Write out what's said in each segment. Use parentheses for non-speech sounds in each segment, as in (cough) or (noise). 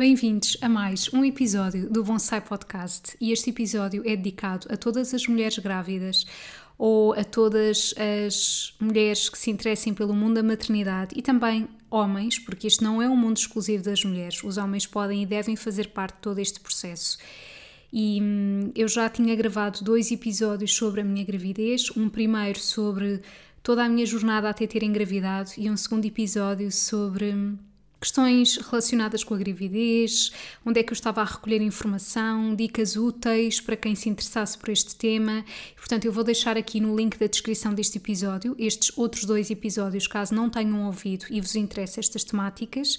Bem-vindos a mais um episódio do Bonsai Podcast. E este episódio é dedicado a todas as mulheres grávidas ou a todas as mulheres que se interessem pelo mundo da maternidade e também homens, porque este não é um mundo exclusivo das mulheres, os homens podem e devem fazer parte de todo este processo. E hum, eu já tinha gravado dois episódios sobre a minha gravidez, um primeiro sobre toda a minha jornada até ter engravidado e um segundo episódio sobre hum, questões relacionadas com a gravidez, onde é que eu estava a recolher informação, dicas úteis para quem se interessasse por este tema. portanto, eu vou deixar aqui no link da descrição deste episódio estes outros dois episódios, caso não tenham ouvido e vos interessem estas temáticas.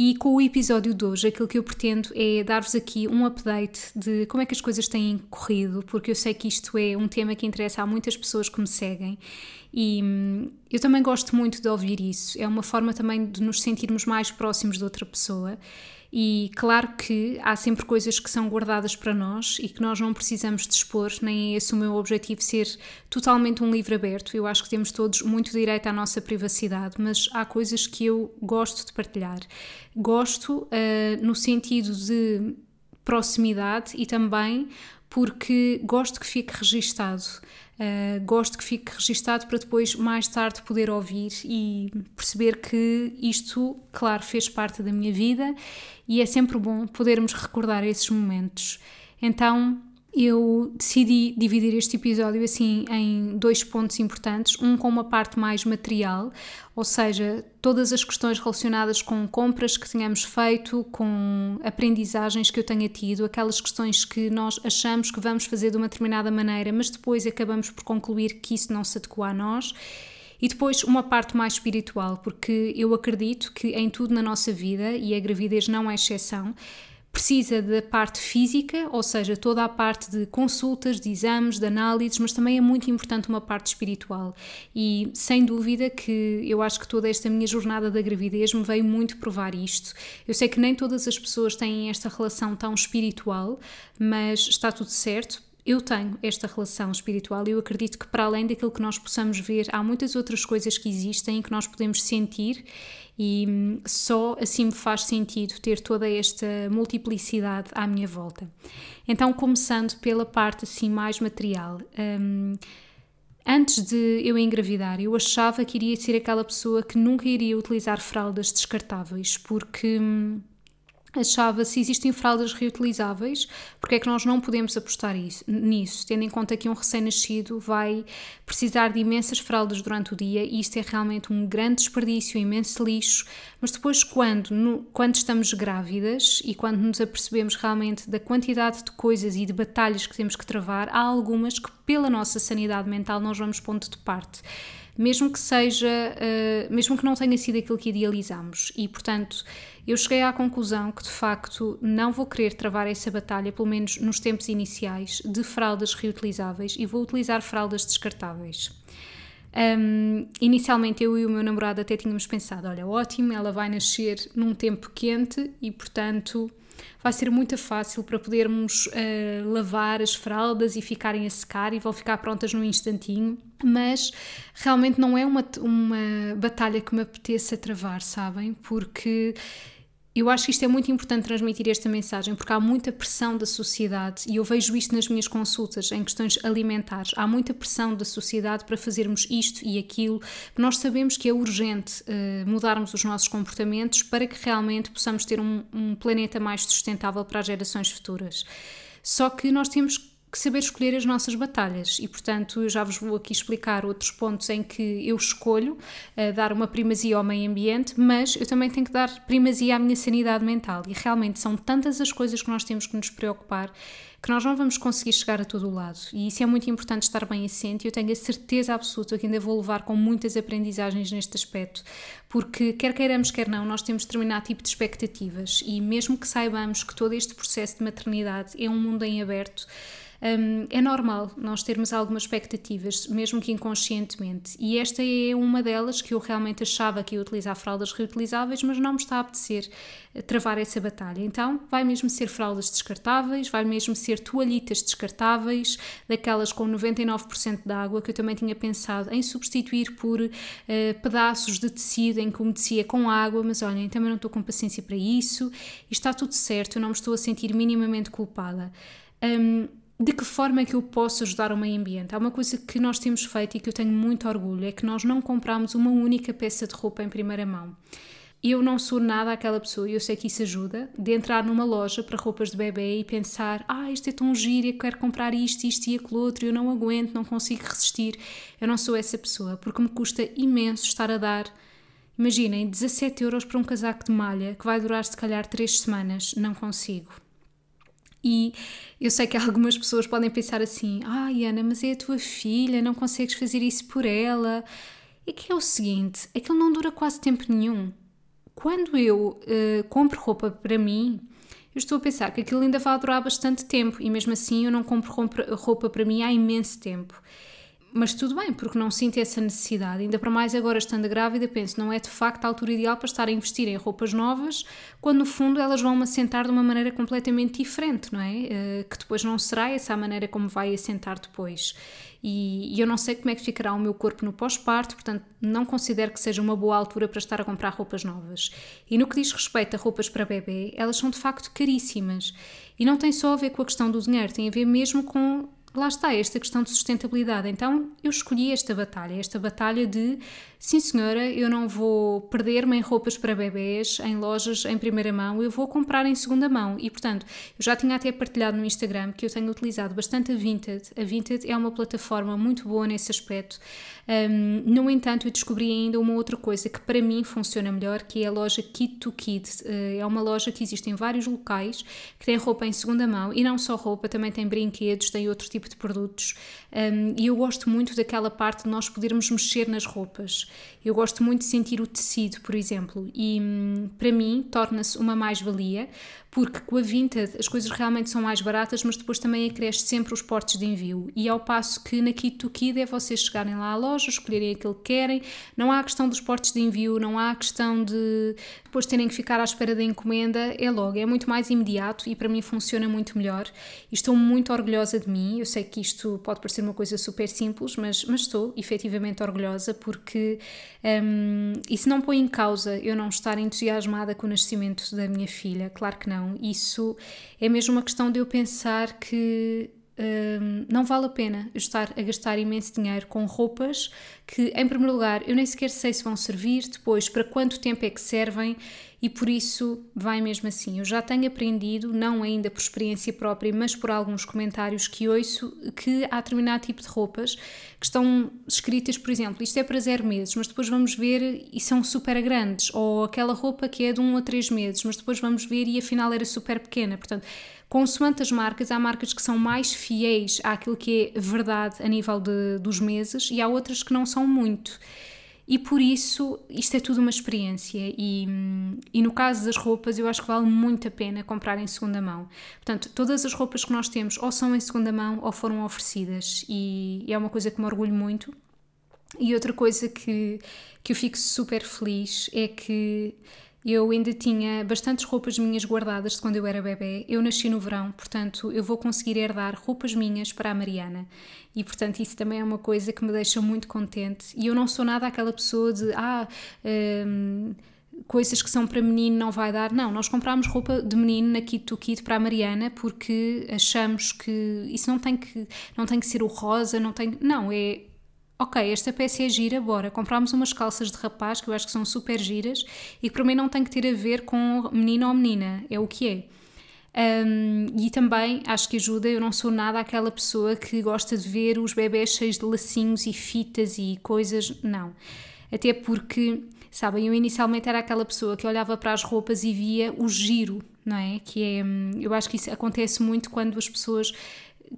E com o episódio de hoje, aquilo que eu pretendo é dar-vos aqui um update de como é que as coisas têm corrido, porque eu sei que isto é um tema que interessa a muitas pessoas que me seguem e hum, eu também gosto muito de ouvir isso. É uma forma também de nos sentirmos mais próximos de outra pessoa. E claro que há sempre coisas que são guardadas para nós e que nós não precisamos de expor, nem é esse o meu objetivo ser totalmente um livro aberto. Eu acho que temos todos muito direito à nossa privacidade, mas há coisas que eu gosto de partilhar. Gosto uh, no sentido de proximidade e também porque gosto que fique registado. Uh, gosto que fique registado para depois, mais tarde, poder ouvir e perceber que isto, claro, fez parte da minha vida e é sempre bom podermos recordar esses momentos. Então, eu decidi dividir este episódio assim em dois pontos importantes, um com uma parte mais material, ou seja, todas as questões relacionadas com compras que tenhamos feito, com aprendizagens que eu tenha tido, aquelas questões que nós achamos que vamos fazer de uma determinada maneira, mas depois acabamos por concluir que isso não se adequa a nós. E depois uma parte mais espiritual, porque eu acredito que em tudo na nossa vida, e a gravidez não é exceção, precisa da parte física, ou seja, toda a parte de consultas, de exames, de análises, mas também é muito importante uma parte espiritual. E sem dúvida que eu acho que toda esta minha jornada da gravidez me veio muito provar isto. Eu sei que nem todas as pessoas têm esta relação tão espiritual, mas está tudo certo eu tenho esta relação espiritual e eu acredito que, para além daquilo que nós possamos ver, há muitas outras coisas que existem e que nós podemos sentir, e hum, só assim me faz sentido ter toda esta multiplicidade à minha volta. Então, começando pela parte assim mais material. Um, Antes de eu engravidar, eu achava que iria ser aquela pessoa que nunca iria utilizar fraldas descartáveis, porque hum, achava se existem fraldas reutilizáveis, porque é que nós não podemos apostar isso, nisso, tendo em conta que um recém-nascido vai precisar de imensas fraldas durante o dia e isto é realmente um grande desperdício, imenso lixo, mas depois quando, no, quando estamos grávidas e quando nos apercebemos realmente da quantidade de coisas e de batalhas que temos que travar, há algumas que pela nossa sanidade mental nós vamos pondo de parte mesmo que seja, uh, mesmo que não tenha sido aquilo que idealizamos. E, portanto, eu cheguei à conclusão que de facto não vou querer travar essa batalha, pelo menos nos tempos iniciais, de fraldas reutilizáveis e vou utilizar fraldas descartáveis. Um, inicialmente eu e o meu namorado até tínhamos pensado: olha, ótimo, ela vai nascer num tempo quente e, portanto, vai ser muito fácil para podermos uh, lavar as fraldas e ficarem a secar e vão ficar prontas num instantinho. Mas realmente não é uma, uma batalha que me apeteça travar, sabem? Porque eu acho que isto é muito importante transmitir esta mensagem porque há muita pressão da sociedade e eu vejo isto nas minhas consultas em questões alimentares. Há muita pressão da sociedade para fazermos isto e aquilo. Nós sabemos que é urgente uh, mudarmos os nossos comportamentos para que realmente possamos ter um, um planeta mais sustentável para as gerações futuras. Só que nós temos que saber escolher as nossas batalhas. E, portanto, eu já vos vou aqui explicar outros pontos em que eu escolho uh, dar uma primazia ao meio ambiente, mas eu também tenho que dar primazia à minha sanidade mental. E realmente são tantas as coisas que nós temos que nos preocupar que nós não vamos conseguir chegar a todo o lado. E isso é muito importante estar bem assente e eu tenho a certeza absoluta que ainda vou levar com muitas aprendizagens neste aspecto, porque quer queiramos, quer não, nós temos determinado tipo de expectativas. E mesmo que saibamos que todo este processo de maternidade é um mundo em aberto, um, é normal nós termos algumas expectativas, mesmo que inconscientemente, e esta é uma delas que eu realmente achava que ia utilizar fraldas reutilizáveis, mas não me está a apetecer eh, travar essa batalha. Então, vai mesmo ser fraldas descartáveis, vai mesmo ser toalhitas descartáveis, daquelas com 99% de água, que eu também tinha pensado em substituir por uh, pedaços de tecido em que umedecia com água, mas olhem, também não estou com paciência para isso, e está tudo certo, eu não me estou a sentir minimamente culpada. Um, de que forma é que eu posso ajudar o meio ambiente? Há uma coisa que nós temos feito e que eu tenho muito orgulho, é que nós não compramos uma única peça de roupa em primeira mão. Eu não sou nada aquela pessoa, e eu sei que isso ajuda, de entrar numa loja para roupas de bebê e pensar ah, isto é tão giro, eu quero comprar isto, isto e aquilo outro, eu não aguento, não consigo resistir. Eu não sou essa pessoa, porque me custa imenso estar a dar, imaginem, 17 euros para um casaco de malha que vai durar se calhar 3 semanas. Não consigo. E eu sei que algumas pessoas podem pensar assim: ai ah, Ana, mas é a tua filha, não consegues fazer isso por ela. É que é o seguinte: ele não dura quase tempo nenhum. Quando eu uh, compro roupa para mim, eu estou a pensar que aquilo ainda vai durar bastante tempo e mesmo assim eu não compro roupa para mim há imenso tempo mas tudo bem, porque não sinto essa necessidade. Ainda para mais agora estando grávida, penso, não é de facto a altura ideal para estar a investir em roupas novas, quando no fundo elas vão-me assentar de uma maneira completamente diferente, não é? Uh, que depois não será essa a maneira como vai assentar depois. E, e eu não sei como é que ficará o meu corpo no pós-parto, portanto não considero que seja uma boa altura para estar a comprar roupas novas. E no que diz respeito a roupas para bebê, elas são de facto caríssimas. E não tem só a ver com a questão do dinheiro, tem a ver mesmo com lá está esta questão de sustentabilidade. Então eu escolhi esta batalha, esta batalha de sim senhora, eu não vou perder-me em roupas para bebês, em lojas em primeira mão, eu vou comprar em segunda mão. E portanto, eu já tinha até partilhado no Instagram que eu tenho utilizado bastante a Vinted. A Vinted é uma plataforma muito boa nesse aspecto. Um, no entanto, eu descobri ainda uma outra coisa que para mim funciona melhor, que é a loja Kid to Kid. Uh, é uma loja que existe em vários locais, que tem roupa em segunda mão e não só roupa, também tem brinquedos, tem outro tipo de produtos. Um, e eu gosto muito daquela parte de nós podermos mexer nas roupas. Eu gosto muito de sentir o tecido, por exemplo, e hum, para mim torna-se uma mais-valia, porque com a Vinted as coisas realmente são mais baratas, mas depois também acresce sempre os portos de envio. E ao passo que na Kit Kid é vocês chegarem lá à loja, escolherem aquilo que querem, não há a questão dos portos de envio, não há a questão de depois terem que ficar à espera da encomenda, é logo, é muito mais imediato e para mim funciona muito melhor. E estou muito orgulhosa de mim. Eu sei que isto pode parecer uma coisa super simples, mas, mas estou efetivamente orgulhosa porque um, isso não põe em causa eu não estar entusiasmada com o nascimento da minha filha, claro que não. Isso é mesmo uma questão de eu pensar que um, não vale a pena estar a gastar imenso dinheiro com roupas que, em primeiro lugar, eu nem sequer sei se vão servir, depois, para quanto tempo é que servem e por isso vai mesmo assim. Eu já tenho aprendido, não ainda por experiência própria, mas por alguns comentários que ouço, que há determinado tipo de roupas que estão escritas, por exemplo, isto é para zero meses, mas depois vamos ver e são super grandes, ou aquela roupa que é de um a três meses, mas depois vamos ver e afinal era super pequena. Portanto, consoante as marcas, há marcas que são mais fiéis àquilo que é verdade a nível de, dos meses e há outras que não são muito. E por isso, isto é tudo uma experiência. E, e no caso das roupas, eu acho que vale muito a pena comprar em segunda mão. Portanto, todas as roupas que nós temos ou são em segunda mão ou foram oferecidas. E, e é uma coisa que me orgulho muito. E outra coisa que, que eu fico super feliz é que eu ainda tinha bastantes roupas minhas guardadas de quando eu era bebê. Eu nasci no verão, portanto, eu vou conseguir herdar roupas minhas para a Mariana. E, portanto, isso também é uma coisa que me deixa muito contente. E eu não sou nada aquela pessoa de, ah, hum, coisas que são para menino não vai dar. Não, nós comprámos roupa de menino na Kit to Kit para a Mariana porque achamos que isso não tem que, não tem que ser o rosa, não tem. Não, é ok, esta peça é gira, bora, comprámos umas calças de rapaz que eu acho que são super giras e que para mim não tem que ter a ver com menino ou menina, é o que é. Um, e também acho que ajuda, eu não sou nada aquela pessoa que gosta de ver os bebés cheios de lacinhos e fitas e coisas, não. Até porque, sabem, eu inicialmente era aquela pessoa que olhava para as roupas e via o giro, não é? Que é, hum, eu acho que isso acontece muito quando as pessoas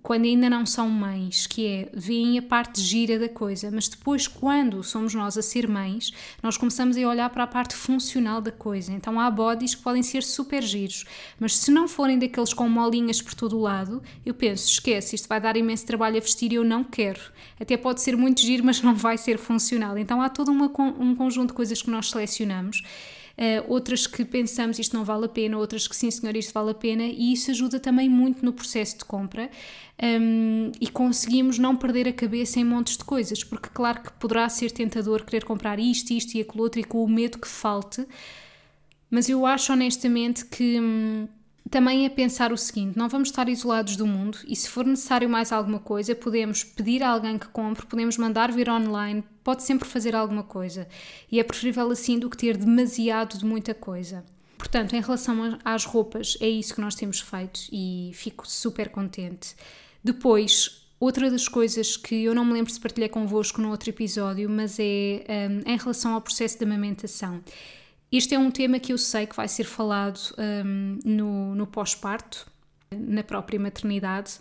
quando ainda não são mães, que é veem a parte gira da coisa, mas depois, quando somos nós a ser mães, nós começamos a olhar para a parte funcional da coisa. Então há bodies que podem ser super giros, mas se não forem daqueles com molinhas por todo o lado, eu penso, esquece, isto vai dar imenso trabalho a vestir e eu não quero. Até pode ser muito giro, mas não vai ser funcional. Então há todo uma, um conjunto de coisas que nós selecionamos Uh, outras que pensamos isto não vale a pena, outras que sim, senhor, isto vale a pena, e isso ajuda também muito no processo de compra um, e conseguimos não perder a cabeça em montes de coisas, porque claro que poderá ser tentador querer comprar isto, isto e aquilo outro e com o medo que falte, mas eu acho honestamente que. Hum, também é pensar o seguinte: não vamos estar isolados do mundo e, se for necessário mais alguma coisa, podemos pedir a alguém que compre, podemos mandar vir online, pode sempre fazer alguma coisa. E é preferível assim do que ter demasiado de muita coisa. Portanto, em relação às roupas, é isso que nós temos feito e fico super contente. Depois, outra das coisas que eu não me lembro se partilhei convosco no outro episódio, mas é um, em relação ao processo de amamentação. Este é um tema que eu sei que vai ser falado um, no, no pós-parto, na própria maternidade,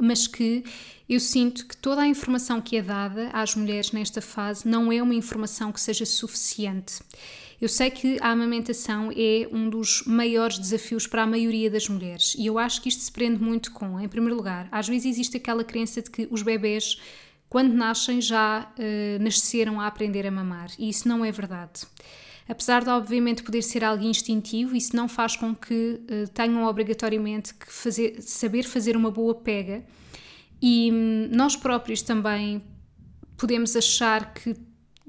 mas que eu sinto que toda a informação que é dada às mulheres nesta fase não é uma informação que seja suficiente. Eu sei que a amamentação é um dos maiores desafios para a maioria das mulheres e eu acho que isto se prende muito com, em primeiro lugar, às vezes existe aquela crença de que os bebés, quando nascem, já uh, nasceram a aprender a mamar e isso não é verdade. Apesar de, obviamente, poder ser algo instintivo, isso não faz com que uh, tenham obrigatoriamente que fazer, saber fazer uma boa pega. E hum, nós próprios também podemos achar que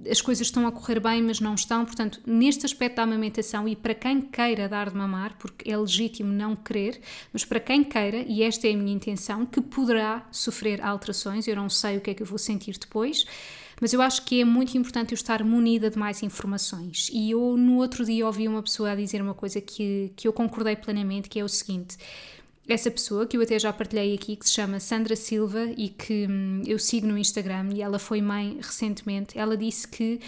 as coisas estão a correr bem, mas não estão. Portanto, neste aspecto da amamentação, e para quem queira dar de mamar, porque é legítimo não querer, mas para quem queira, e esta é a minha intenção, que poderá sofrer alterações, eu não sei o que é que eu vou sentir depois, mas eu acho que é muito importante eu estar munida de mais informações. E eu no outro dia ouvi uma pessoa a dizer uma coisa que, que eu concordei plenamente, que é o seguinte. Essa pessoa, que eu até já partilhei aqui, que se chama Sandra Silva e que hum, eu sigo no Instagram e ela foi mãe recentemente, ela disse que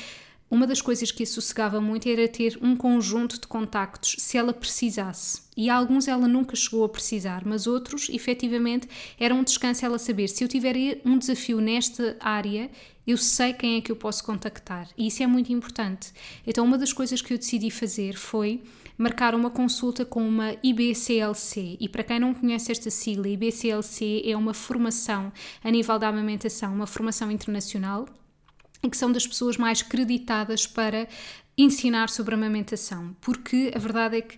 uma das coisas que a sossegava muito era ter um conjunto de contactos se ela precisasse. E alguns ela nunca chegou a precisar, mas outros, efetivamente, era um descanso ela saber se eu tiver um desafio nesta área, eu sei quem é que eu posso contactar. E isso é muito importante. Então, uma das coisas que eu decidi fazer foi marcar uma consulta com uma IBCLC. E para quem não conhece esta sigla, IBCLC é uma formação a nível da amamentação, uma formação internacional e que são das pessoas mais creditadas para ensinar sobre a amamentação, porque a verdade é que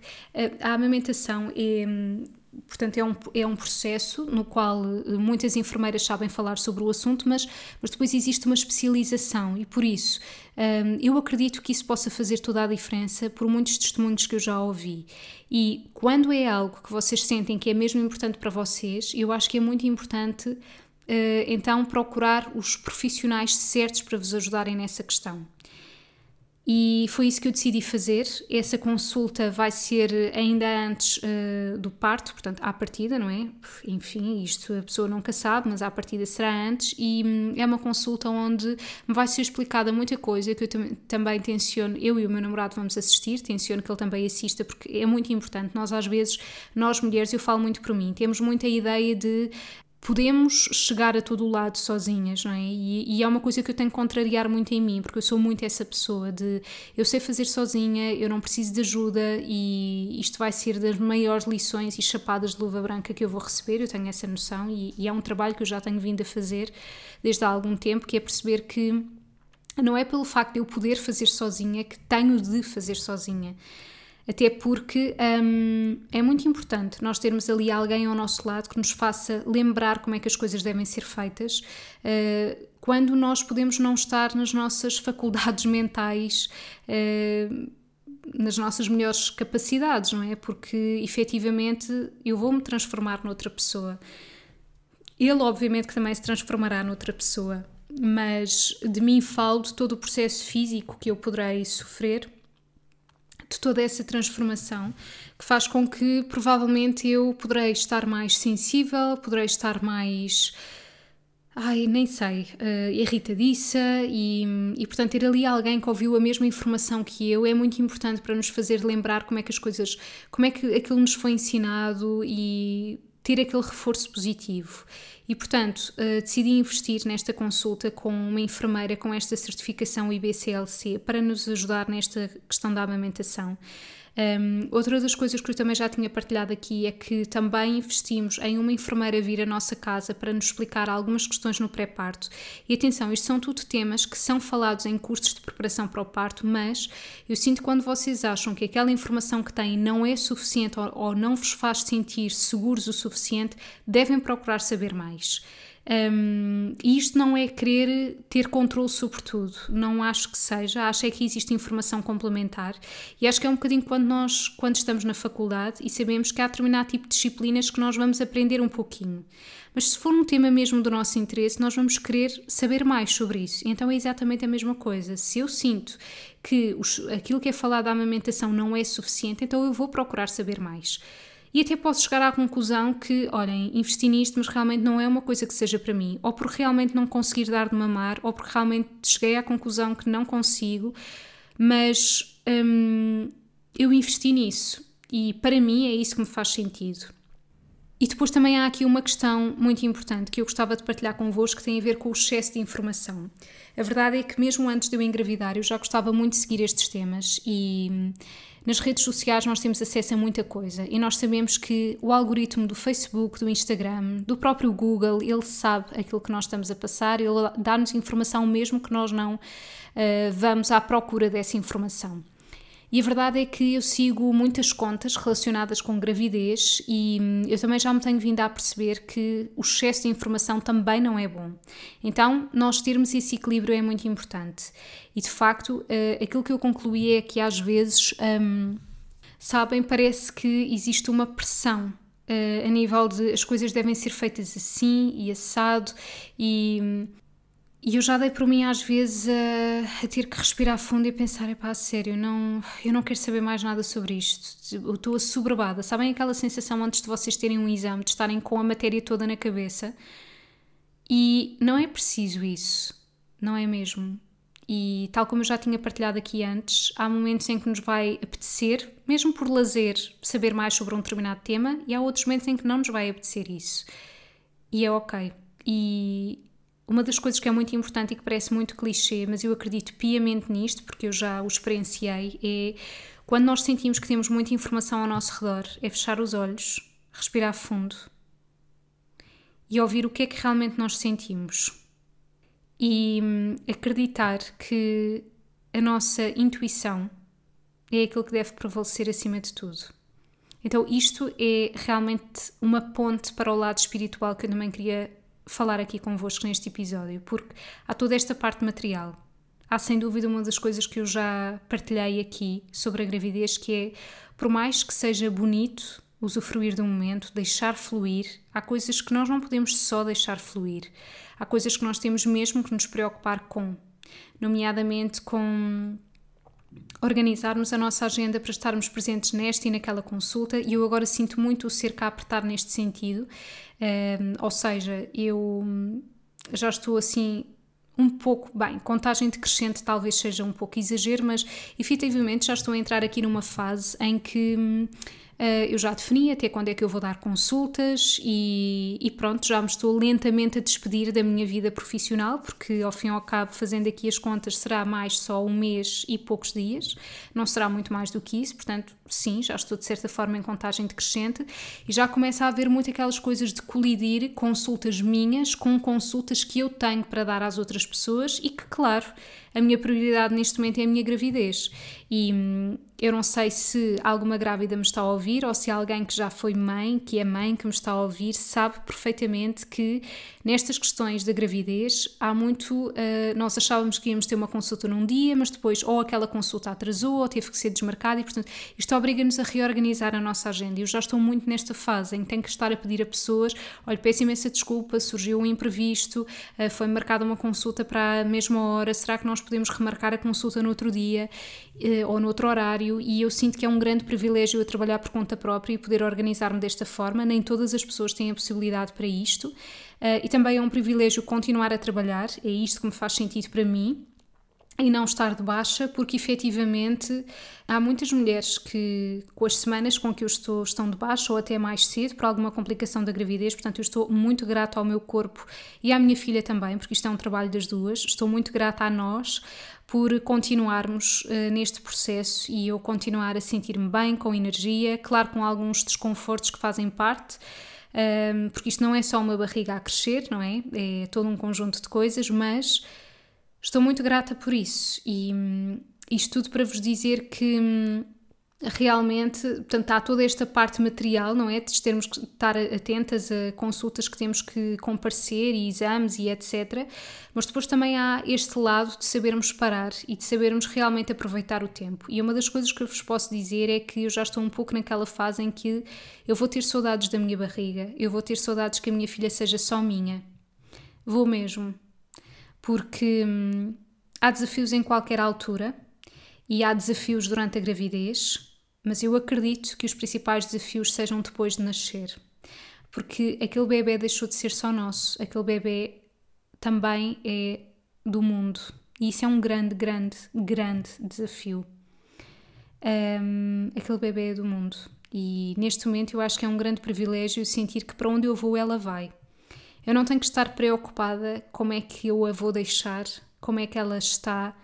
a, a amamentação é portanto, é um, é um processo no qual eh, muitas enfermeiras sabem falar sobre o assunto, mas, mas depois existe uma especialização e por isso um, eu acredito que isso possa fazer toda a diferença por muitos testemunhos que eu já ouvi. E quando é algo que vocês sentem que é mesmo importante para vocês, eu acho que é muito importante então procurar os profissionais certos para vos ajudarem nessa questão. E foi isso que eu decidi fazer. Essa consulta vai ser ainda antes uh, do parto, portanto, à partida, não é? Enfim, isto a pessoa nunca sabe, mas à partida será antes. E hum, é uma consulta onde me vai ser explicada muita coisa que eu tam também tenciono, eu e o meu namorado vamos assistir, tenciono que ele também assista, porque é muito importante. Nós, às vezes, nós mulheres, eu falo muito por mim, temos muita ideia de podemos chegar a todo lado sozinhas, não é? E, e, é uma coisa que eu tenho que contrariar muito em mim, porque eu sou muito essa pessoa de eu sei fazer sozinha, eu não preciso de ajuda e isto vai ser das maiores lições e chapadas de luva branca que eu vou receber, eu tenho essa noção e, e é um trabalho que eu já tenho vindo a fazer desde há algum tempo, que é perceber que não é pelo facto de eu poder fazer sozinha que tenho de fazer sozinha até porque hum, é muito importante nós termos ali alguém ao nosso lado que nos faça lembrar como é que as coisas devem ser feitas, uh, quando nós podemos não estar nas nossas (laughs) faculdades mentais. Uh, nas nossas melhores capacidades, não é? Porque efetivamente eu vou-me transformar noutra pessoa. Ele, obviamente, que também se transformará noutra pessoa, mas de mim falo de todo o processo físico que eu poderei sofrer de toda essa transformação que faz com que provavelmente eu poderei estar mais sensível, poderei estar mais. Ai, nem sei, uh, irritadiça e, e, portanto, ter ali alguém que ouviu a mesma informação que eu é muito importante para nos fazer lembrar como é que as coisas, como é que aquilo nos foi ensinado e ter aquele reforço positivo. E, portanto, uh, decidi investir nesta consulta com uma enfermeira com esta certificação IBCLC para nos ajudar nesta questão da amamentação. Um, outra das coisas que eu também já tinha partilhado aqui é que também investimos em uma enfermeira vir à nossa casa para nos explicar algumas questões no pré-parto. E atenção, isto são tudo temas que são falados em cursos de preparação para o parto, mas eu sinto quando vocês acham que aquela informação que têm não é suficiente ou, ou não vos faz sentir seguros o suficiente, devem procurar saber mais. Um, e isto não é querer ter controle sobre tudo, não acho que seja, acho é que existe informação complementar e acho que é um bocadinho quando nós, quando estamos na faculdade e sabemos que há determinado tipo de disciplinas que nós vamos aprender um pouquinho. Mas se for um tema mesmo do nosso interesse, nós vamos querer saber mais sobre isso. Então é exatamente a mesma coisa. Se eu sinto que os, aquilo que é falado da amamentação não é suficiente, então eu vou procurar saber mais. E até posso chegar à conclusão que, olhem, investi nisto, mas realmente não é uma coisa que seja para mim, ou porque realmente não conseguir dar de mamar, ou porque realmente cheguei à conclusão que não consigo, mas hum, eu investi nisso e para mim é isso que me faz sentido. E depois também há aqui uma questão muito importante que eu gostava de partilhar convosco que tem a ver com o excesso de informação. A verdade é que mesmo antes de eu engravidar eu já gostava muito de seguir estes temas e hum, nas redes sociais nós temos acesso a muita coisa e nós sabemos que o algoritmo do Facebook, do Instagram, do próprio Google, ele sabe aquilo que nós estamos a passar, ele dá-nos informação mesmo que nós não uh, vamos à procura dessa informação. E a verdade é que eu sigo muitas contas relacionadas com gravidez e hum, eu também já me tenho vindo a perceber que o excesso de informação também não é bom. Então, nós termos esse equilíbrio é muito importante. E de facto, uh, aquilo que eu concluí é que às vezes, um, sabem, parece que existe uma pressão uh, a nível de as coisas devem ser feitas assim e assado e. Um, e eu já dei por mim às vezes a, a ter que respirar fundo e pensar, epá, sério, não, eu não quero saber mais nada sobre isto. Eu estou assoberbada. Sabem aquela sensação antes de vocês terem um exame, de estarem com a matéria toda na cabeça? E não é preciso isso, não é mesmo? E tal como eu já tinha partilhado aqui antes, há momentos em que nos vai apetecer, mesmo por lazer, saber mais sobre um determinado tema, e há outros momentos em que não nos vai apetecer isso. E é ok. E uma das coisas que é muito importante e que parece muito clichê, mas eu acredito piamente nisto, porque eu já o experienciei, é quando nós sentimos que temos muita informação ao nosso redor, é fechar os olhos, respirar fundo e ouvir o que é que realmente nós sentimos. E hum, acreditar que a nossa intuição é aquilo que deve prevalecer acima de tudo. Então, isto é realmente uma ponte para o lado espiritual que eu também queria falar aqui convosco neste episódio, porque há toda esta parte material. Há sem dúvida uma das coisas que eu já partilhei aqui sobre a gravidez, que é, por mais que seja bonito usufruir um momento, deixar fluir, há coisas que nós não podemos só deixar fluir. Há coisas que nós temos mesmo que nos preocupar com, nomeadamente com organizarmos a nossa agenda para estarmos presentes nesta e naquela consulta e eu agora sinto muito o cerco a apertar neste sentido, um, ou seja, eu já estou assim um pouco, bem, contagem decrescente talvez seja um pouco exagero, mas efetivamente já estou a entrar aqui numa fase em que Uh, eu já defini até quando é que eu vou dar consultas e, e, pronto, já me estou lentamente a despedir da minha vida profissional, porque ao fim e ao cabo, fazendo aqui as contas, será mais só um mês e poucos dias, não será muito mais do que isso, portanto, sim, já estou de certa forma em contagem decrescente e já começa a haver muito aquelas coisas de colidir consultas minhas com consultas que eu tenho para dar às outras pessoas e que, claro, a minha prioridade neste momento é a minha gravidez. E hum, eu não sei se alguma grávida me está a ouvir ou se alguém que já foi mãe, que é mãe, que me está a ouvir, sabe perfeitamente que nestas questões da gravidez há muito. Uh, nós achávamos que íamos ter uma consulta num dia, mas depois ou aquela consulta atrasou ou teve que ser desmarcada, e portanto isto obriga-nos a reorganizar a nossa agenda. Eu já estou muito nesta fase em que tenho que estar a pedir a pessoas: olha, peço imensa desculpa, surgiu um imprevisto, uh, foi marcada uma consulta para a mesma hora, será que nós podemos remarcar a consulta no outro dia uh, ou no outro horário? E eu sinto que é um grande privilégio eu trabalhar por conta própria e poder organizar-me desta forma. Nem todas as pessoas têm a possibilidade para isto. Uh, e também é um privilégio continuar a trabalhar, é isto que me faz sentido para mim e não estar de baixa, porque efetivamente há muitas mulheres que, com as semanas com que eu estou, estão de baixa ou até mais cedo por alguma complicação da gravidez. Portanto, eu estou muito grata ao meu corpo e à minha filha também, porque isto é um trabalho das duas. Estou muito grata a nós por continuarmos uh, neste processo e eu continuar a sentir-me bem, com energia, claro, com alguns desconfortos que fazem parte. Ehm, porque isto não é só uma barriga a crescer, não é? É todo um conjunto de coisas, mas Estou muito grata por isso e hum, isto tudo para vos dizer que hum, realmente, portanto, há toda esta parte material, não é? De termos que estar atentas a consultas que temos que comparecer e exames e etc. Mas depois também há este lado de sabermos parar e de sabermos realmente aproveitar o tempo. E uma das coisas que eu vos posso dizer é que eu já estou um pouco naquela fase em que eu vou ter saudades da minha barriga, eu vou ter saudades que a minha filha seja só minha. Vou mesmo porque hum, há desafios em qualquer altura e há desafios durante a gravidez, mas eu acredito que os principais desafios sejam depois de nascer, porque aquele bebê deixou de ser só nosso, aquele bebê também é do mundo. E isso é um grande, grande, grande desafio. Um, aquele bebê é do mundo. E neste momento eu acho que é um grande privilégio sentir que para onde eu vou ela vai eu não tenho que estar preocupada como é que eu a vou deixar, como é que ela está,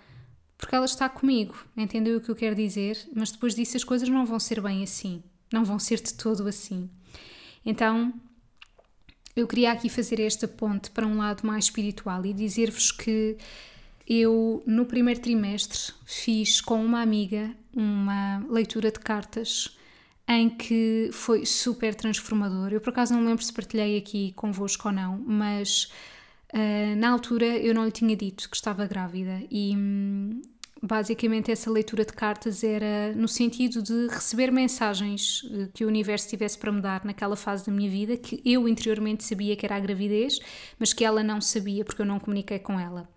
porque ela está comigo. Entendeu o que eu quero dizer? Mas depois disso as coisas não vão ser bem assim. Não vão ser de todo assim. Então, eu queria aqui fazer esta ponte para um lado mais espiritual e dizer-vos que eu, no primeiro trimestre, fiz com uma amiga uma leitura de cartas em que foi super transformador. Eu por acaso não lembro se partilhei aqui convosco ou não, mas uh, na altura eu não lhe tinha dito que estava grávida e hum, basicamente essa leitura de cartas era no sentido de receber mensagens eh, que o universo tivesse para me dar naquela fase da minha vida que eu interiormente sabia que era a gravidez, mas que ela não sabia porque eu não comuniquei com ela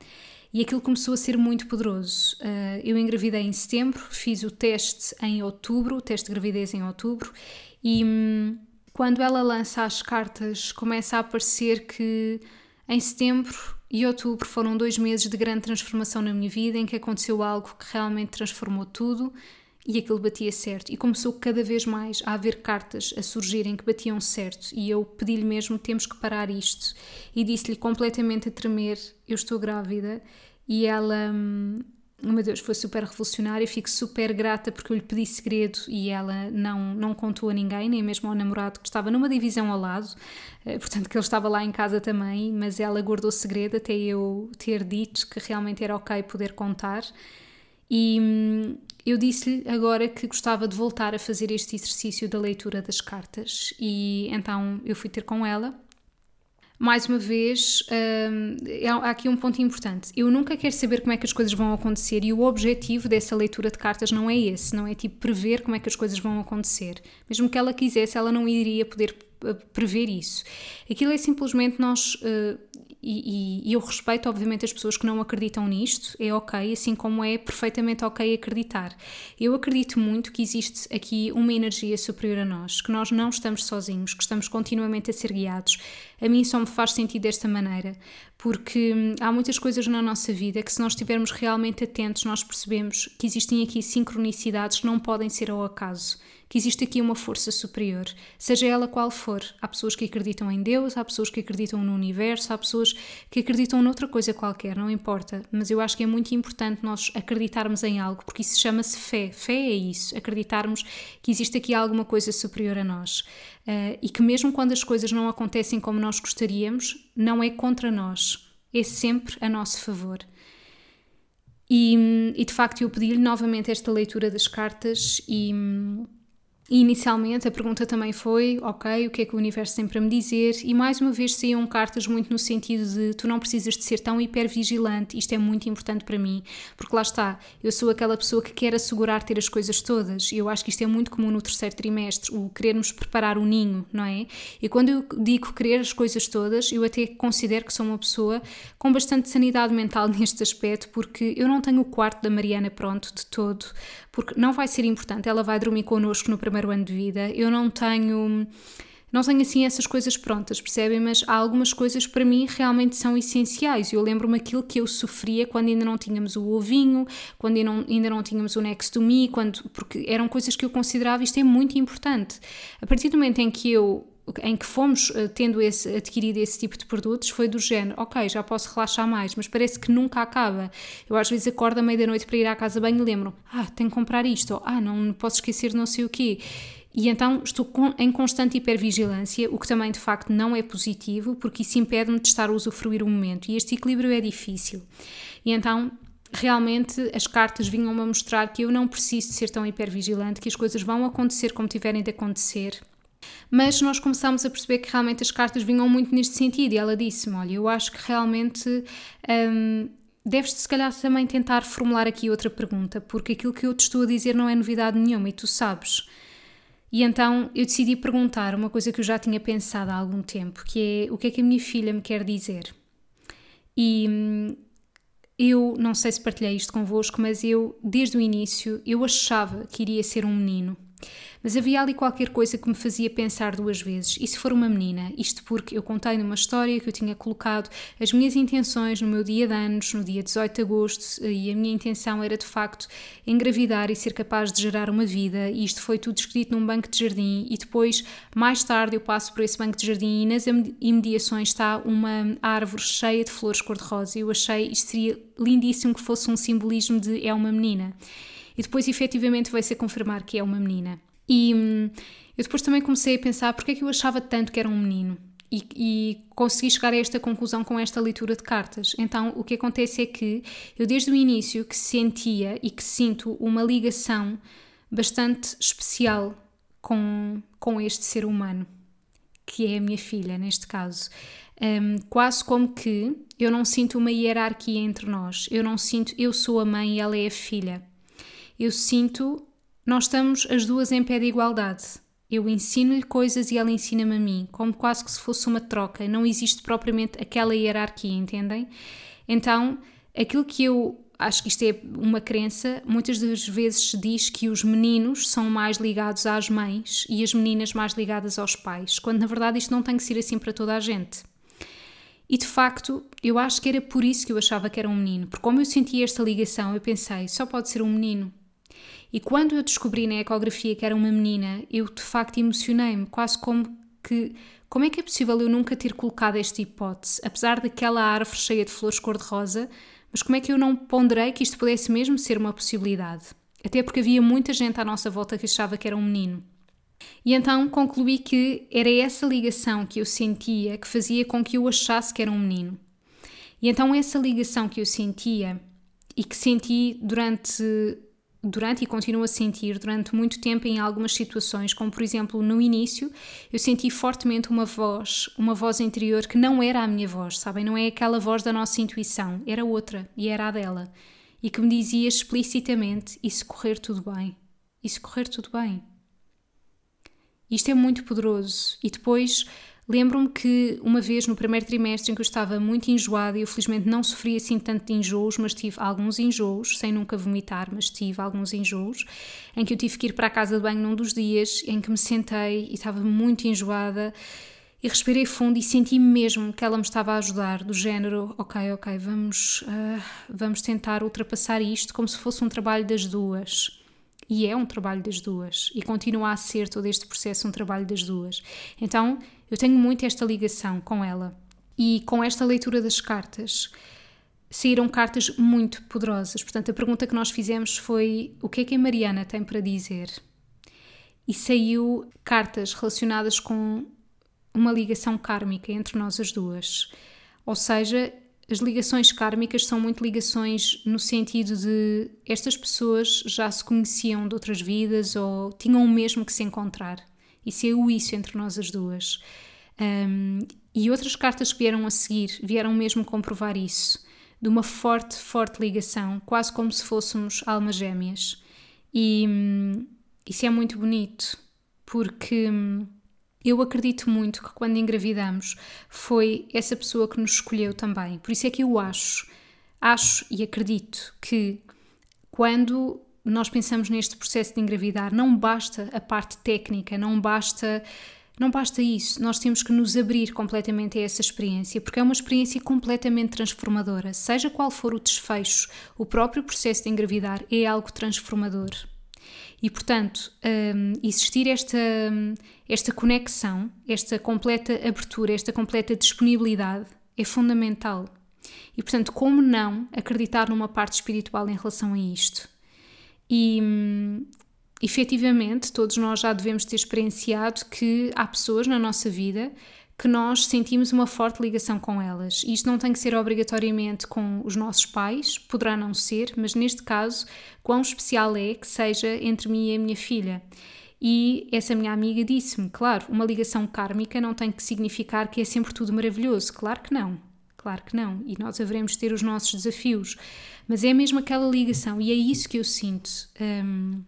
e aquilo começou a ser muito poderoso. Uh, eu engravidei em setembro, fiz o teste em outubro, o teste de gravidez em outubro, e hum, quando ela lança as cartas, começa a aparecer que em setembro e outubro foram dois meses de grande transformação na minha vida, em que aconteceu algo que realmente transformou tudo e aquilo batia certo. E começou cada vez mais a haver cartas a surgirem que batiam certo. E eu pedi-lhe mesmo: temos que parar isto. E disse-lhe completamente a tremer: eu estou grávida e ela, hum, meu Deus, foi super revolucionária. Fico super grata porque eu lhe pedi segredo e ela não, não contou a ninguém, nem mesmo ao namorado que estava numa divisão ao lado, eh, portanto, que ele estava lá em casa também. Mas ela guardou segredo até eu ter dito que realmente era ok poder contar. E hum, eu disse-lhe agora que gostava de voltar a fazer este exercício da leitura das cartas, e então eu fui ter com ela mais uma vez, hum, há aqui um ponto importante. Eu nunca quero saber como é que as coisas vão acontecer e o objetivo dessa leitura de cartas não é esse, não é tipo prever como é que as coisas vão acontecer. Mesmo que ela quisesse, ela não iria poder eh, prever isso. Aquilo é simplesmente nós uh, e, e, eu respeito, obviamente, as pessoas que não acreditam nisto, é ok, assim como é perfeitamente ok acreditar. Eu acredito muito que existe aqui uma energia superior a nós, que nós não estamos sozinhos, que estamos continuamente a ser guiados. A mim só me faz sentido desta maneira, porque hum, há muitas coisas na nossa vida que, se nós estivermos realmente atentos, nós percebemos que existem aqui sincronicidades que não podem ser ao acaso que existe aqui uma força superior, seja ela qual for. Há pessoas que acreditam em Deus, há pessoas que acreditam no universo, há pessoas que acreditam noutra coisa qualquer, não importa. Mas eu acho que é muito importante nós acreditarmos em algo, porque isso chama-se fé. Fé é isso, acreditarmos que existe aqui alguma coisa superior a nós. Uh, e que mesmo quando as coisas não acontecem como nós gostaríamos, não é contra nós, é sempre a nosso favor. E, e de facto eu pedi-lhe novamente esta leitura das cartas e, E inicialmente a pergunta também foi: ok, o que é que o universo tem para me dizer? E mais uma vez saíam cartas muito no sentido de tu não precisas de ser tão hipervigilante, isto é muito importante para mim, porque lá está, eu sou aquela pessoa que quer assegurar ter as coisas todas, e eu acho que isto é muito comum no terceiro trimestre, o querermos preparar o ninho, não é? E quando eu digo querer as coisas todas, eu até considero que sou uma pessoa com bastante sanidade mental (laughs) neste aspecto, porque eu não tenho o quarto da Mariana pronto de todo, porque não vai ser importante, ela vai dormir connosco no primeiro ano de vida. Eu não tenho não tenho assim essas coisas prontas, percebem? Mas há algumas coisas para mim realmente são essenciais. Eu lembro-me aquilo que eu sofria quando ainda não tínhamos o ovinho, quando ainda não, ainda não tínhamos o Next to Me, quando, porque eram coisas que eu considerava isto é muito importante. A partir do momento em que eu em que fomos uh, tendo esse, adquirido esse tipo de produtos foi do género, ok, já posso relaxar mais, mas parece que nunca acaba. Eu às vezes acordo à meia-noite para ir à casa bem e lembro, ah, tenho que comprar isto, ou, ah, não posso esquecer não sei o quê. E então estou em constante hipervigilância, o que também de facto não é positivo, porque isso impede-me de estar a usufruir o momento. E este equilíbrio é difícil. E então realmente as cartas vinham-me a mostrar que eu não preciso de ser tão hipervigilante, que as coisas vão acontecer como tiverem de acontecer mas nós começámos a perceber que realmente as cartas vinham muito neste sentido e ela disse-me: Olha, eu acho que realmente. Um, deves se calhar também tentar formular aqui outra pergunta, porque aquilo que eu te estou a dizer não é novidade nenhuma e tu sabes. E então eu decidi perguntar uma coisa que eu já tinha pensado há algum tempo, que é o que é que a minha filha me quer dizer. E hum, eu não sei se partilhei isto convosco, mas eu desde o início eu achava que iria ser um menino. Mas havia ali qualquer coisa que me fazia pensar duas vezes. E se for uma menina? Isto porque eu contei numa história que eu tinha colocado as minhas intenções no meu dia de anos, no dia 18 de agosto, e a minha intenção era de facto engravidar e ser capaz de gerar uma vida. E isto foi tudo escrito num banco de jardim. E depois, mais tarde, eu passo por esse banco de jardim e nas imediações está uma árvore cheia de flores cor-de-rosa. Eu achei isto seria lindíssimo que fosse um simbolismo de é uma menina. E depois, efetivamente, vai-se a confirmar que é uma menina. E hum, eu depois também comecei a pensar porque é que eu achava tanto que era um menino. E, e, consegui chegar a esta conclusão com esta leitura de cartas. Então, o que acontece é que eu, desde o início, que sentia e que sinto uma ligação bastante especial com, com este ser humano, que é a minha filha, neste caso. Um, quase como que eu não sinto uma hierarquia entre nós. Eu não sinto eu sou a mãe e ela é a filha. Eu sinto nós estamos as duas em pé de igualdade. Eu ensino-lhe coisas e ela ensina-me a mim, como quase que se fosse uma troca. Não existe propriamente aquela hierarquia, entendem? Então, aquilo que eu acho que isto é uma crença, muitas das vezes se diz que os meninos são mais ligados às mães e as meninas mais ligadas aos pais, quando na verdade isto não tem que ser assim para toda a gente. E de facto, eu acho que era por isso que eu achava que era um menino, porque como eu sentia esta ligação, eu pensei, só pode ser um menino. E quando eu descobri na ecografia que era uma menina, eu de facto emocionei-me, quase como que como é que é possível eu nunca ter colocado esta hipótese, apesar daquela árvore cheia de flores cor-de-rosa, mas como é que eu não ponderei que isto pudesse mesmo ser uma possibilidade? Até porque havia muita gente à nossa volta que achava que era um menino. E então concluí que era essa ligação que eu sentia que fazia com que eu achasse que era um menino. E então essa ligação que eu sentia e que senti durante durante e continuo a sentir durante muito tempo em algumas situações, como por exemplo no início, eu senti fortemente uma voz, uma voz interior que não era a minha voz, sabem? Não é aquela voz da nossa intuição, era outra e era a dela, e que me dizia explicitamente: se correr tudo bem? Se correr tudo bem? Isto é muito poderoso. E depois Lembro-me que uma vez no primeiro trimestre em que eu estava muito enjoada, e eu felizmente não sofri assim tanto de enjoos, mas tive alguns enjoos, sem nunca vomitar, mas tive alguns enjoos, em que eu tive que ir para a casa de banho num dos dias em que me sentei e estava muito enjoada e respirei fundo e senti mesmo que ela me estava a ajudar, do género, ok, ok, vamos, uh, vamos tentar ultrapassar isto como se fosse um trabalho das duas. E é um trabalho das duas, e continua a ser todo este processo um trabalho das duas. Então, eu tenho muito esta ligação com ela. E com esta leitura das cartas, saíram cartas muito poderosas. Portanto, a pergunta que nós fizemos foi: o que é que a Mariana tem para dizer? E saiu cartas relacionadas com uma ligação kármica entre nós as duas. Ou seja, as ligações kármicas são muito ligações no sentido de estas pessoas já se conheciam de outras vidas ou tinham o mesmo que se encontrar. E saiu isso entre nós as duas. Um, e outras cartas que vieram a seguir vieram mesmo comprovar isso, de uma forte, forte ligação, quase como se fôssemos almas gêmeas. E hum, isso é muito bonito, porque hum, eu acredito muito que quando engravidamos foi essa pessoa que nos escolheu também. Por isso é que eu acho, acho e acredito que quando nós pensamos neste processo de engravidar, não basta a parte técnica, não basta não basta isso, nós temos que nos abrir completamente a essa experiência, porque é uma experiência completamente transformadora. Seja qual for o desfecho, o próprio processo de engravidar é algo transformador. E, portanto, um, existir esta, esta conexão, esta completa abertura, esta completa disponibilidade é fundamental. E, portanto, como não acreditar numa parte espiritual em relação a isto? E, hum, efetivamente, todos nós já devemos ter experienciado que há pessoas na nossa vida que nós sentimos uma forte ligação com elas. Isto não tem que ser obrigatoriamente com os nossos pais, poderá não ser, mas neste caso, quão especial é que seja entre mim e a minha filha. E essa minha amiga disse-me: claro, uma ligação kármica não tem que significar que é sempre tudo maravilhoso. Claro que não. Claro que não. E nós haveremos ter os nossos desafios. Mas é mesmo aquela ligação, e é isso que eu sinto. Um,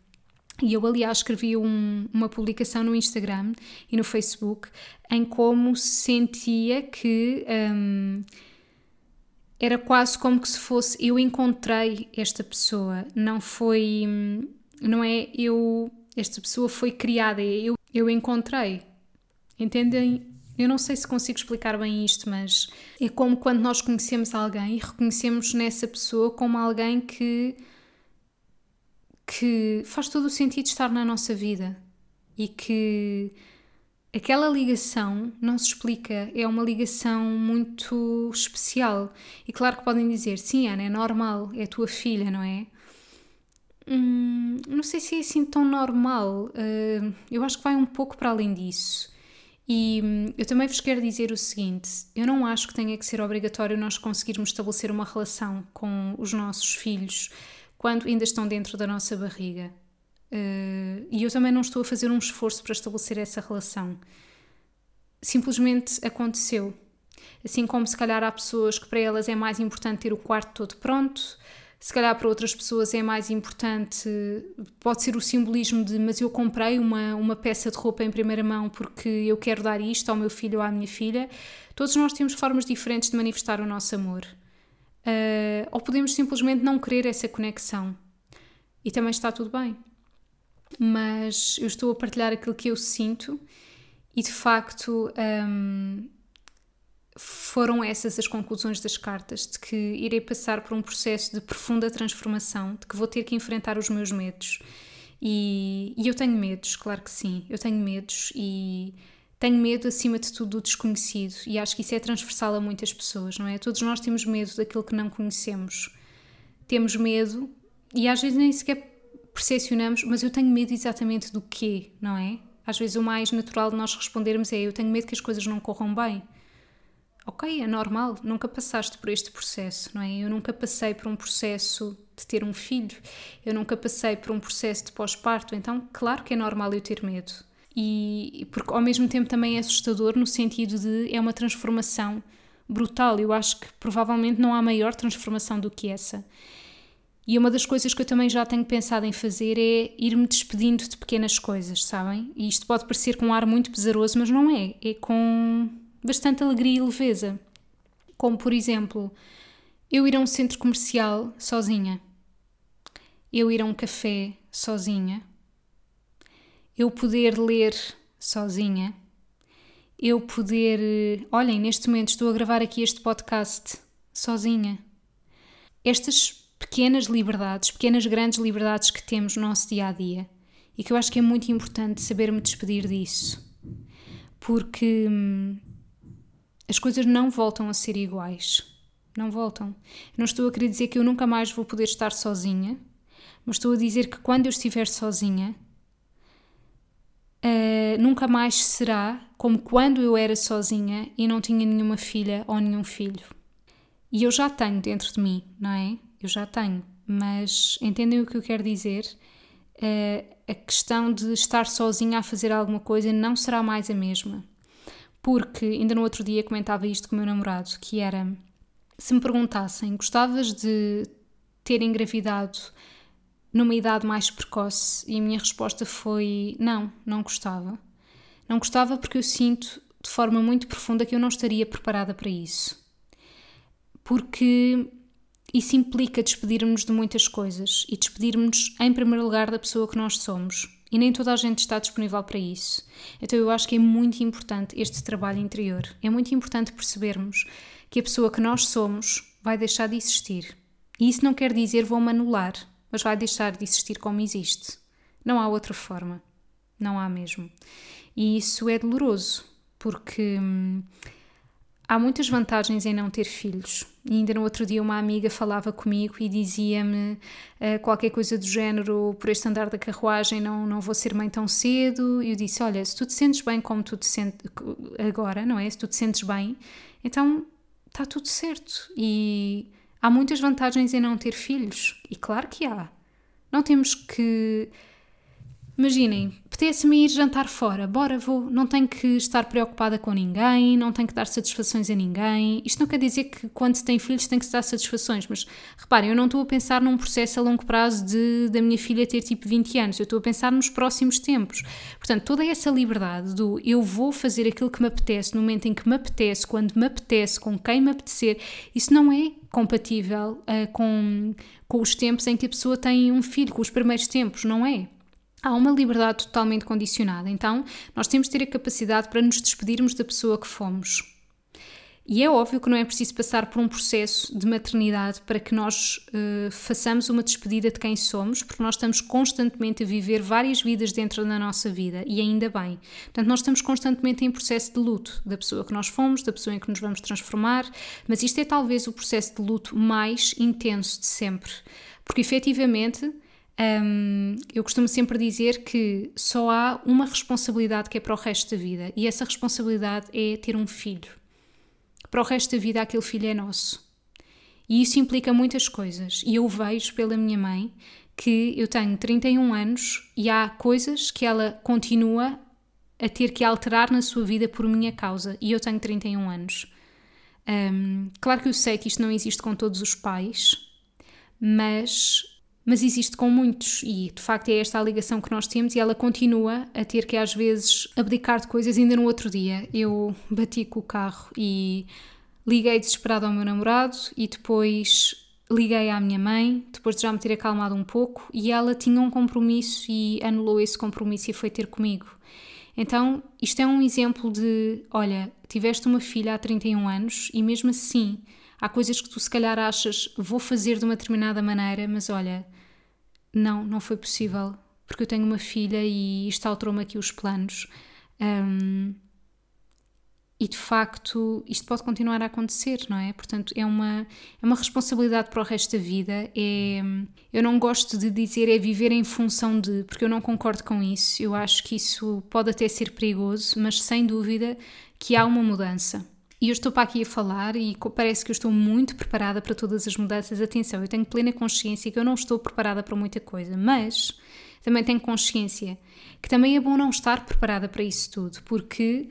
e eu, aliás, escrevi um, uma publicação no Instagram e no Facebook em como sentia que um, era quase como que se fosse eu encontrei esta pessoa, não foi, não é eu, esta pessoa foi criada, é eu, eu encontrei. Entendem? Eu não sei se consigo explicar bem isto, mas é como quando nós conhecemos alguém e reconhecemos nessa pessoa como alguém que que faz todo o sentido estar na nossa vida e que aquela ligação não se explica, é uma ligação muito especial. E claro que podem dizer, sim, Ana, é normal, é tua filha, não é? Hum, não sei se é assim tão normal. Uh, eu acho que vai um pouco para além disso. E hum, eu também vos quero dizer o seguinte: eu não acho que tenha que ser obrigatório nós conseguirmos estabelecer uma relação com os nossos filhos quando ainda estão dentro da nossa barriga. Uh, e eu também não estou a fazer um esforço para estabelecer essa relação. Simplesmente aconteceu. Assim como se calhar há pessoas que para elas é mais importante ter o quarto todo pronto, se calhar para outras pessoas é mais importante, pode ser o simbolismo de mas eu comprei uma, uma peça de roupa em primeira mão porque eu quero dar isto ao meu filho ou à minha filha. Todos nós temos formas diferentes de manifestar o nosso amor. Uh, ou podemos simplesmente não querer essa conexão. E também está tudo bem. Mas eu estou a partilhar aquilo que eu sinto e de facto um, foram essas as conclusões das cartas: de que irei passar por um processo de profunda transformação, de que vou ter que enfrentar os meus medos. E, e eu tenho medos, claro que sim, eu tenho medos e tenho medo, acima de tudo, do desconhecido e acho que isso é transversal a muitas pessoas, não é? Todos nós temos medo daquilo que não conhecemos. Temos medo e às vezes nem sequer percepcionamos, mas eu tenho medo exatamente do quê, não é? Às vezes o mais natural de nós respondermos é: Eu tenho medo que as coisas não corram bem. Ok, é normal, nunca passaste por este processo, não é? Eu nunca passei por um processo de ter um filho, eu nunca passei por um processo de pós-parto, então, claro que é normal eu ter medo e porque ao mesmo tempo também é assustador no sentido de é uma transformação brutal. Eu acho que provavelmente não há maior transformação do que essa. E uma das coisas que eu também já tenho pensado em fazer é ir-me despedindo de pequenas coisas, sabem? E isto pode parecer com um ar muito pesaroso, mas não é. É com bastante alegria e leveza. Como, por exemplo, eu ir a um centro comercial sozinha. Eu ir a um café sozinha eu poder ler sozinha, eu poder. Olhem, neste momento estou a gravar aqui este podcast sozinha. Estas pequenas liberdades, pequenas grandes liberdades que temos no nosso dia a dia e que eu acho que é muito importante saber-me despedir disso, porque hum, as coisas não voltam a ser iguais. Não voltam. Não estou a querer dizer que eu nunca mais vou poder estar sozinha, mas estou a dizer que quando eu estiver sozinha, uh, nunca mais será como quando eu era sozinha e não tinha nenhuma filha ou nenhum filho. E eu já tenho dentro de mim, não é? Eu já tenho. Mas entendem o que eu quero dizer? Uh, a questão de estar sozinha a fazer alguma coisa não será mais a mesma. Porque ainda no outro dia comentava isto com o meu namorado, que era se me perguntassem, gostavas de ter engravidado numa idade mais precoce? E a minha resposta foi não, não gostava. Não gostava porque eu sinto de forma muito profunda que eu não estaria preparada para isso. Porque isso implica despedirmos de muitas coisas e despedirmos, em primeiro lugar, da pessoa que nós somos. E nem toda a gente está disponível para isso. Então eu acho que é muito importante este trabalho interior. É muito importante percebermos que a pessoa que nós somos vai deixar de existir. E isso não quer dizer vou-me anular, mas vai deixar de existir como existe. Não há outra forma. Não há mesmo. E isso é doloroso, porque hum, há muitas vantagens em não ter filhos. E ainda no outro dia uma amiga falava comigo e dizia-me uh, qualquer coisa do género, por este andar da carruagem não, não vou ser mãe tão cedo. E eu disse, olha, se tu te sentes bem como tu te sentes agora, não é? Se tu te sentes bem, então está tudo certo. E há muitas vantagens em não ter filhos. E claro que há. Não temos que Imaginem, apetece-me ir jantar fora, bora, vou, não tenho que estar preocupada com ninguém, não tenho que dar satisfações a ninguém. Isto não quer dizer que quando se tem filhos tem que se dar satisfações, mas reparem, eu não estou a pensar num processo a longo prazo de da minha filha ter tipo 20 anos, eu estou a pensar nos próximos tempos. Portanto, toda essa liberdade do eu vou fazer aquilo que me apetece no momento em que me apetece, quando me apetece, com quem me apetecer, isso não é compatível uh, com, com os tempos em que a pessoa tem um filho, com os primeiros tempos, não é? Há uma liberdade totalmente condicionada. Então, nós temos de ter a capacidade para nos despedirmos da pessoa que fomos. E é óbvio que não é preciso passar por um processo de maternidade para que nós uh, façamos uma despedida de quem somos, porque nós estamos constantemente a viver várias vidas dentro da nossa vida, e ainda bem. Portanto, nós estamos constantemente em processo de luto da pessoa que nós fomos, da pessoa em que nos vamos transformar, mas isto é talvez o processo de luto mais intenso de sempre, porque efetivamente um, eu costumo sempre dizer que só há uma responsabilidade que é para o resto da vida, e essa responsabilidade é ter um filho. Para o resto da vida, aquele filho é nosso. E isso implica muitas coisas. E eu vejo pela minha mãe que eu tenho 31 anos e há coisas que ela continua a ter que alterar na sua vida por minha causa. E eu tenho 31 anos. Um, claro que eu sei que isto não existe com todos os pais, mas mas existe com muitos e de facto é esta a ligação que nós temos e ela continua a ter que às vezes abdicar de coisas. Ainda no outro dia eu bati com o carro e liguei desesperado ao meu namorado e depois liguei à minha mãe, depois de já me ter acalmado um pouco, e ela tinha um compromisso e anulou esse compromisso e foi ter comigo. Então, isto é um exemplo de, olha, tiveste uma filha há 31 anos e mesmo assim Há coisas que tu se calhar achas vou fazer de uma determinada maneira, mas olha, não, não foi possível, porque eu tenho uma filha e isto alterou-me aqui os planos. Um, e de facto isto pode continuar a acontecer, não é? Portanto, é uma, é uma responsabilidade para o resto da vida. É, eu não gosto de dizer é viver em função de, porque eu não concordo com isso. Eu acho que isso pode até ser perigoso, mas sem dúvida que há uma mudança. E eu estou para aqui a falar e parece que eu estou muito preparada para todas as mudanças. Atenção, eu tenho plena consciência que eu não estou preparada para muita coisa, mas também tenho consciência que também é bom não estar preparada para isso tudo, porque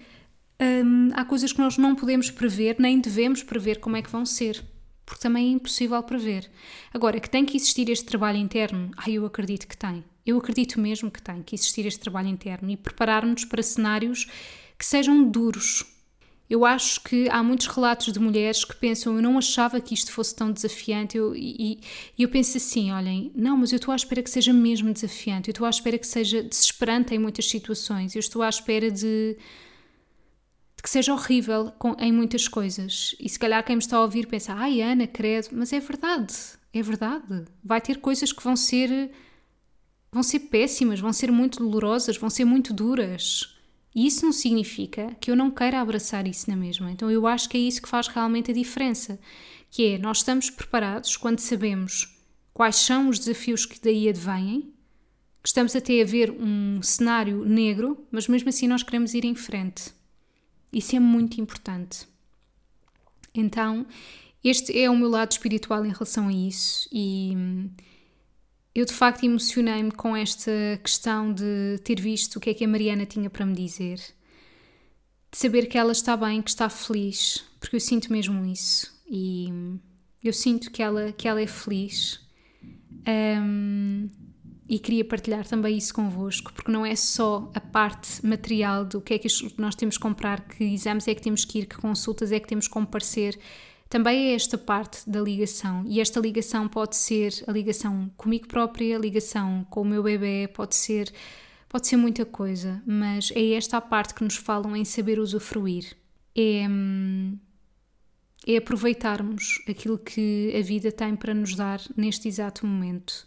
hum, há coisas que nós não podemos prever, nem devemos prever como é que vão ser, porque também é impossível prever. Agora, que tem que existir este trabalho interno, ah, eu acredito que tem. Eu acredito mesmo que tem que existir este trabalho interno e preparar-nos para cenários que sejam duros, eu acho que há muitos relatos de mulheres que pensam, eu não achava que isto fosse tão desafiante, eu, e, e eu penso assim, olhem, não, mas eu estou à espera que seja mesmo desafiante, eu estou à espera que seja desesperante em muitas situações, eu estou à espera de, de que seja horrível com, em muitas coisas. E se calhar quem me está a ouvir pensa, ai Ana, credo, mas é verdade, é verdade. Vai ter coisas que vão ser, vão ser péssimas, vão ser muito dolorosas, vão ser muito duras. Isso não significa que eu não queira abraçar isso na mesma. Então eu acho que é isso que faz realmente a diferença, que é nós estamos preparados quando sabemos quais são os desafios que daí advêm, que estamos até a ver um cenário negro, mas mesmo assim nós queremos ir em frente. Isso é muito importante. Então, Este é o meu lado espiritual em relação a isso e eu de facto emocionei-me com esta questão de ter visto o que é que a Mariana tinha para me dizer, de saber que ela está bem, que está feliz, porque eu sinto mesmo isso e eu sinto que ela, que ela é feliz. Um, e queria partilhar também isso convosco, porque não é só a parte material do que é que nós temos que comprar, que exames é que temos que ir, que consultas é que temos que comparecer, também é esta parte da ligação. E esta ligação pode ser a ligação comigo própria, a ligação com o meu bebê, pode ser, pode ser muita coisa, mas é esta a parte que nos falam em saber usufruir. É, é aproveitarmos aquilo que a vida tem para nos dar neste exato momento.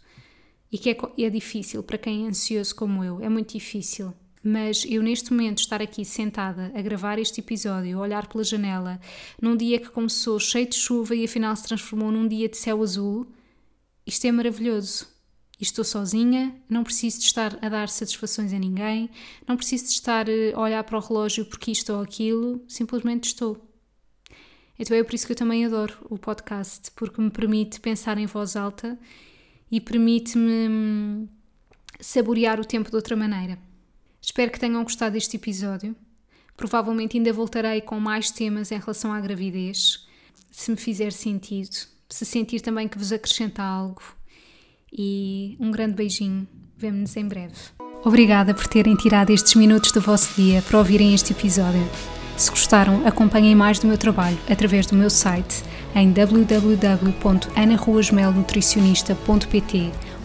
E que é, é difícil para quem é ansioso como eu, é muito difícil mas eu neste momento estar aqui sentada a gravar este episódio, a olhar pela janela, num dia que começou cheio de chuva e afinal se transformou num dia de céu azul, isto é maravilhoso. Estou sozinha, não preciso de estar a dar satisfações a ninguém, não preciso de estar eh, a olhar para o relógio porque isto ou aquilo, simplesmente estou. Então é por isso que eu também adoro o podcast, porque me permite pensar em voz alta e permite-me hum, saborear o tempo de outra maneira. Espero que tenham gostado deste episódio. Provavelmente ainda voltarei com mais temas em relação à gravidez, se me fizer sentido, se sentir também que vos acrescenta algo. E um grande beijinho. Vemo-nos em breve. Obrigada por terem tirado estes minutos do vosso dia para ouvirem este episódio. Se gostaram, acompanhem mais do meu trabalho através do meu site em www.anaruasmelnutricionista.pt